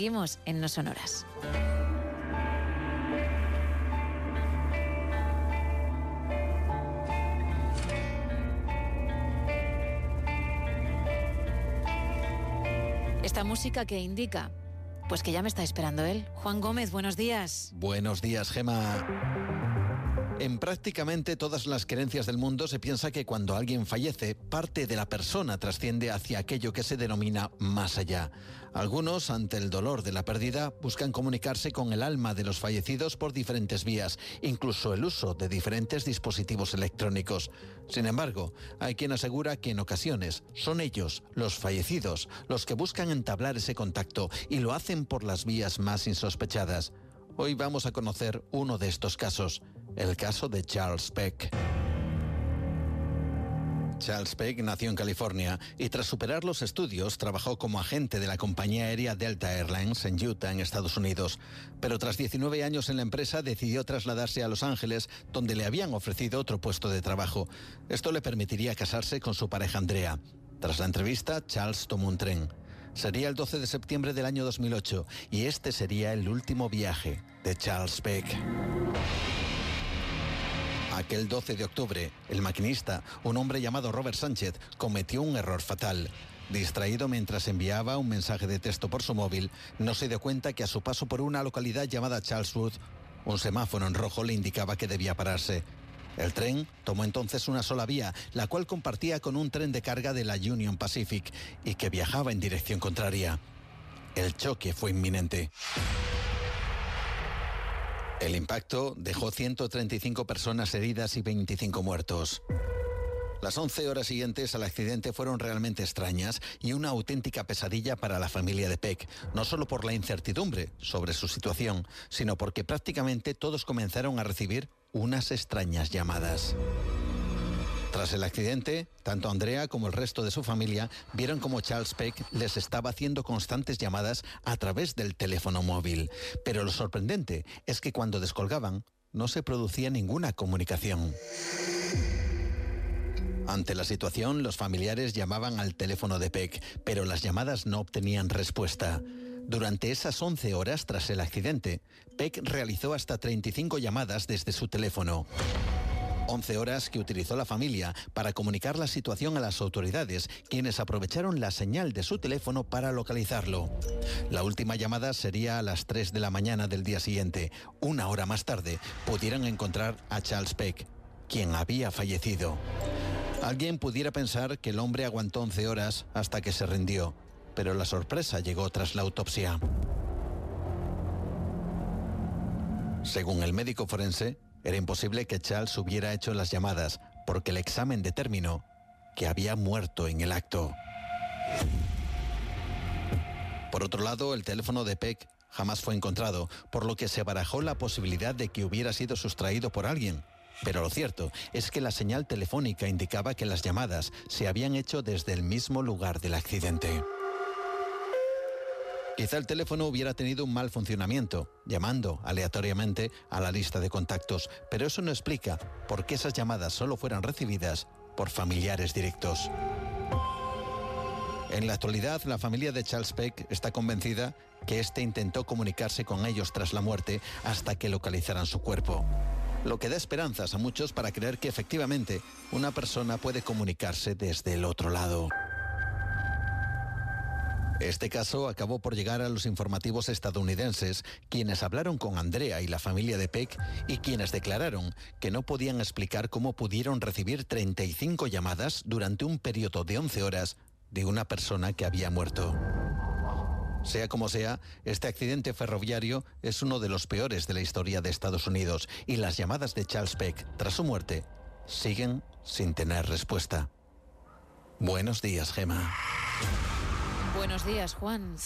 Seguimos en No Sonoras. Esta música que indica, pues que ya me está esperando él. Juan Gómez, buenos días. Buenos días, Gema. En prácticamente todas las creencias del mundo se piensa que cuando alguien fallece, parte de la persona trasciende hacia aquello que se denomina más allá. Algunos, ante el dolor de la pérdida, buscan comunicarse con el alma de los fallecidos por diferentes vías, incluso el uso de diferentes dispositivos electrónicos. Sin embargo, hay quien asegura que en ocasiones son ellos, los fallecidos, los que buscan entablar ese contacto y lo hacen por las vías más insospechadas. Hoy vamos a conocer uno de estos casos el caso de Charles Peck. Charles Peck nació en California y tras superar los estudios trabajó como agente de la compañía aérea Delta Airlines en Utah, en Estados Unidos. Pero tras 19 años en la empresa decidió trasladarse a Los Ángeles, donde le habían ofrecido otro puesto de trabajo. Esto le permitiría casarse con su pareja Andrea. Tras la entrevista, Charles tomó un tren. Sería el 12 de septiembre del año 2008 y este sería el último viaje de Charles Peck. Aquel 12 de octubre, el maquinista, un hombre llamado Robert Sánchez, cometió un error fatal. Distraído mientras enviaba un mensaje de texto por su móvil, no se dio cuenta que a su paso por una localidad llamada Charleswood, un semáforo en rojo le indicaba que debía pararse. El tren tomó entonces una sola vía, la cual compartía con un tren de carga de la Union Pacific y que viajaba en dirección contraria. El choque fue inminente. El impacto dejó 135 personas heridas y 25 muertos. Las 11 horas siguientes al accidente fueron realmente extrañas y una auténtica pesadilla para la familia de Peck, no solo por la incertidumbre sobre su situación, sino porque prácticamente todos comenzaron a recibir unas extrañas llamadas. Tras el accidente, tanto Andrea como el resto de su familia vieron como Charles Peck les estaba haciendo constantes llamadas a través del teléfono móvil. Pero lo sorprendente es que cuando descolgaban, no se producía ninguna comunicación. Ante la situación, los familiares llamaban al teléfono de Peck, pero las llamadas no obtenían respuesta. Durante esas 11 horas tras el accidente, Peck realizó hasta 35 llamadas desde su teléfono. 11 horas que utilizó la familia para comunicar la situación a las autoridades, quienes aprovecharon la señal de su teléfono para localizarlo. La última llamada sería a las 3 de la mañana del día siguiente. Una hora más tarde, pudieran encontrar a Charles Peck, quien había fallecido. Alguien pudiera pensar que el hombre aguantó 11 horas hasta que se rindió, pero la sorpresa llegó tras la autopsia. Según el médico forense, era imposible que Charles hubiera hecho las llamadas porque el examen determinó que había muerto en el acto. Por otro lado, el teléfono de Peck jamás fue encontrado, por lo que se barajó la posibilidad de que hubiera sido sustraído por alguien. Pero lo cierto es que la señal telefónica indicaba que las llamadas se habían hecho desde el mismo lugar del accidente. Quizá el teléfono hubiera tenido un mal funcionamiento, llamando aleatoriamente a la lista de contactos, pero eso no explica por qué esas llamadas solo fueran recibidas por familiares directos. En la actualidad, la familia de Charles Peck está convencida que éste intentó comunicarse con ellos tras la muerte hasta que localizaran su cuerpo. Lo que da esperanzas a muchos para creer que efectivamente una persona puede comunicarse desde el otro lado. Este caso acabó por llegar a los informativos estadounidenses, quienes hablaron con Andrea y la familia de Peck y quienes declararon que no podían explicar cómo pudieron recibir 35 llamadas durante un periodo de 11 horas de una persona que había muerto. Sea como sea, este accidente ferroviario es uno de los peores de la historia de Estados Unidos y las llamadas de Charles Peck tras su muerte siguen sin tener respuesta. Buenos días, Gema. Buenos días, Juan.